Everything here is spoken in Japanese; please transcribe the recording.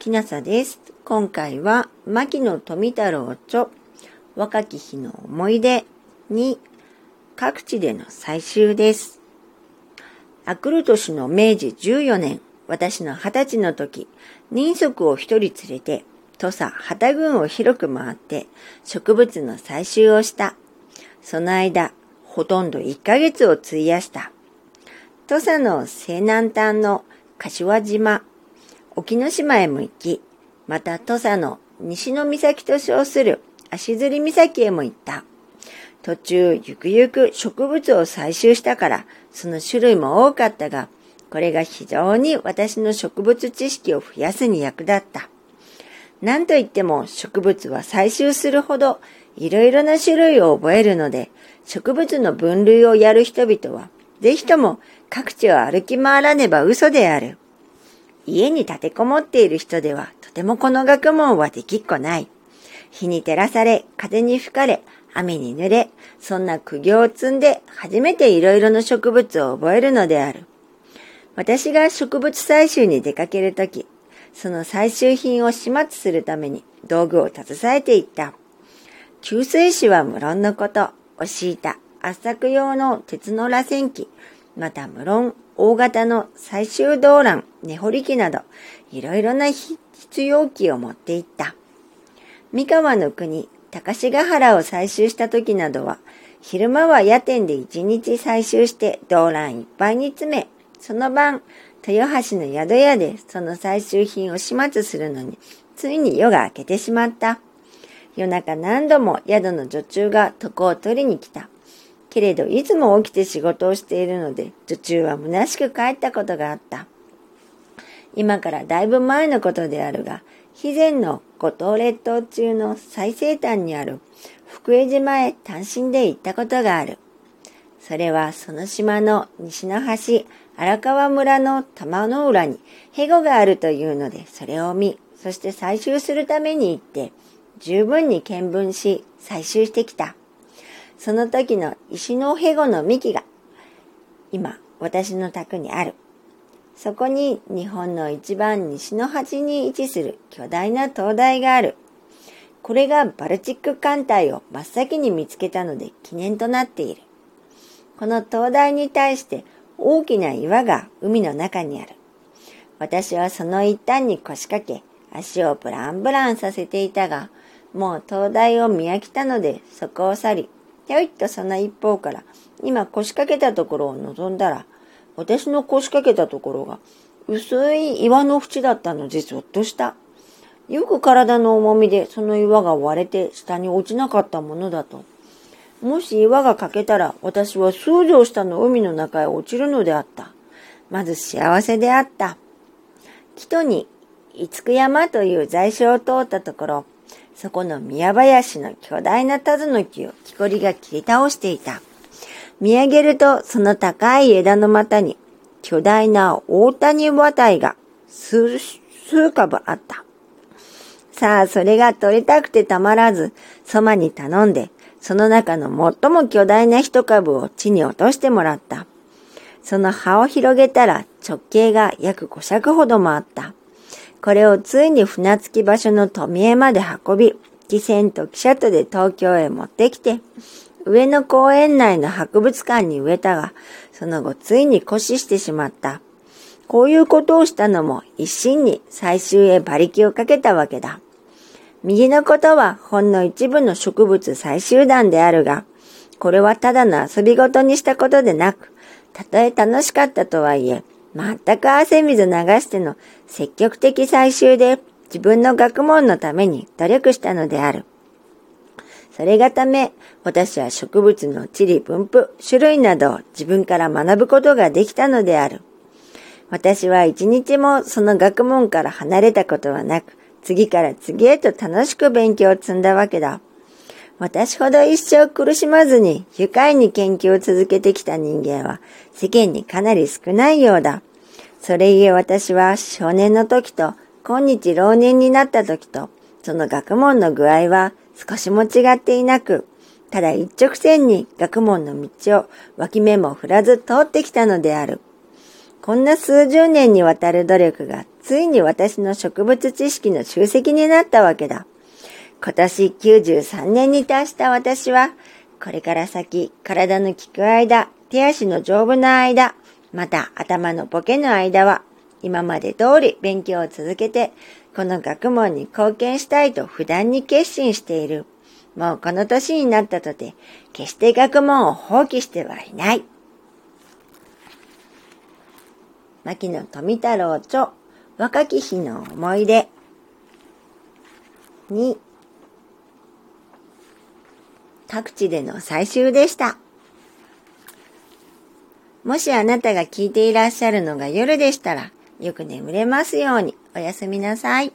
きなさです。今回は、牧野富太郎著、若き日の思い出に、各地での採集です。あくる年の明治14年、私の二十歳の時、人足を一人連れて、土佐旗郡を広く回って植物の採集をした。その間、ほとんど1ヶ月を費やした。土佐の西南端の柏島、沖ノ島へも行き、また土佐の西の岬と称する足摺岬へも行った。途中、ゆくゆく植物を採集したから、その種類も多かったが、これが非常に私の植物知識を増やすに役立った。何と言っても植物は採集するほどいろいろな種類を覚えるので、植物の分類をやる人々は、ぜひとも各地を歩き回らねば嘘である。家に立てこもっている人では、とてもこの学問はできっこない。日に照らされ、風に吹かれ、雨に濡れ、そんな苦行を積んで初めていろいろな植物を覚えるのである。私が植物採集に出かけるとき、その採集品を始末するために道具を携えていった。給水紙は無論のこと、押し板、圧搾用の鉄の螺旋機、また無論大型の採集動乱、根掘り機など、いろいろな必要機を持っていった。三河の国、高志ヶ原を採集した時などは、昼間は夜店で一日採集して動乱いっぱいに詰め、その晩、豊橋の宿屋でその最終品を始末するのに、ついに夜が明けてしまった。夜中何度も宿の女中が床を取りに来た。けれど、いつも起きて仕事をしているので、女中は虚しく帰ったことがあった。今からだいぶ前のことであるが、以前の五島列島中の最西端にある福江島へ単身で行ったことがある。それはその島の西の端、荒川村の玉の浦にヘゴがあるというので、それを見、そして採集するために行って、十分に見聞し、採集してきた。その時の石のヘゴの幹が、今、私の宅にある。そこに日本の一番西の端に位置する巨大な灯台がある。これがバルチック艦隊を真っ先に見つけたので記念となっている。この灯台に対して大きな岩が海の中にある。私はその一端に腰掛け、足をブランブランさせていたが、もう灯台を見飽きたので、そこを去り、ひょいっとその一方から、今腰掛けたところを望んだら、私の腰掛けたところが、薄い岩の縁だったのでぞっとした。よく体の重みでその岩が割れて下に落ちなかったものだと。もし岩が欠けたら私は数畳下の海の中へ落ちるのであった。まず幸せであった。木戸に五九山という在所を通ったところ、そこの宮林の巨大なタズの木を木こりが切り倒していた。見上げるとその高い枝の股に巨大な大谷綿が数、数株あった。さあ、それが取りたくてたまらず、そばに頼んで、その中の最も巨大な一株を地に落としてもらった。その葉を広げたら直径が約5尺ほどもあった。これをついに船着き場所の富江まで運び、汽船と汽車とで東京へ持ってきて、上野公園内の博物館に植えたが、その後ついに枯死してしまった。こういうことをしたのも一心に最終へ馬力をかけたわけだ。右のことはほんの一部の植物採集団であるが、これはただの遊びごとにしたことでなく、たとえ楽しかったとはいえ、全く汗水流しての積極的採集で自分の学問のために努力したのである。それがため、私は植物の地理分布、種類などを自分から学ぶことができたのである。私は一日もその学問から離れたことはなく、次から次へと楽しく勉強を積んだわけだ。私ほど一生苦しまずに愉快に研究を続けてきた人間は世間にかなり少ないようだ。それゆえ私は少年の時と今日老年になった時とその学問の具合は少しも違っていなく、ただ一直線に学問の道を脇目も振らず通ってきたのである。こんな数十年にわたる努力がついに私の植物知識の集積になったわけだ。今年93年に達した私は、これから先、体の効く間、手足の丈夫な間、また頭のボケの間は、今まで通り勉強を続けて、この学問に貢献したいと不断に決心している。もうこの年になったとて、決して学問を放棄してはいない。牧野富太郎著若き日の思い出に各地での採集でした。もしあなたが聞いていらっしゃるのが夜でしたら、よく眠れますようにおやすみなさい。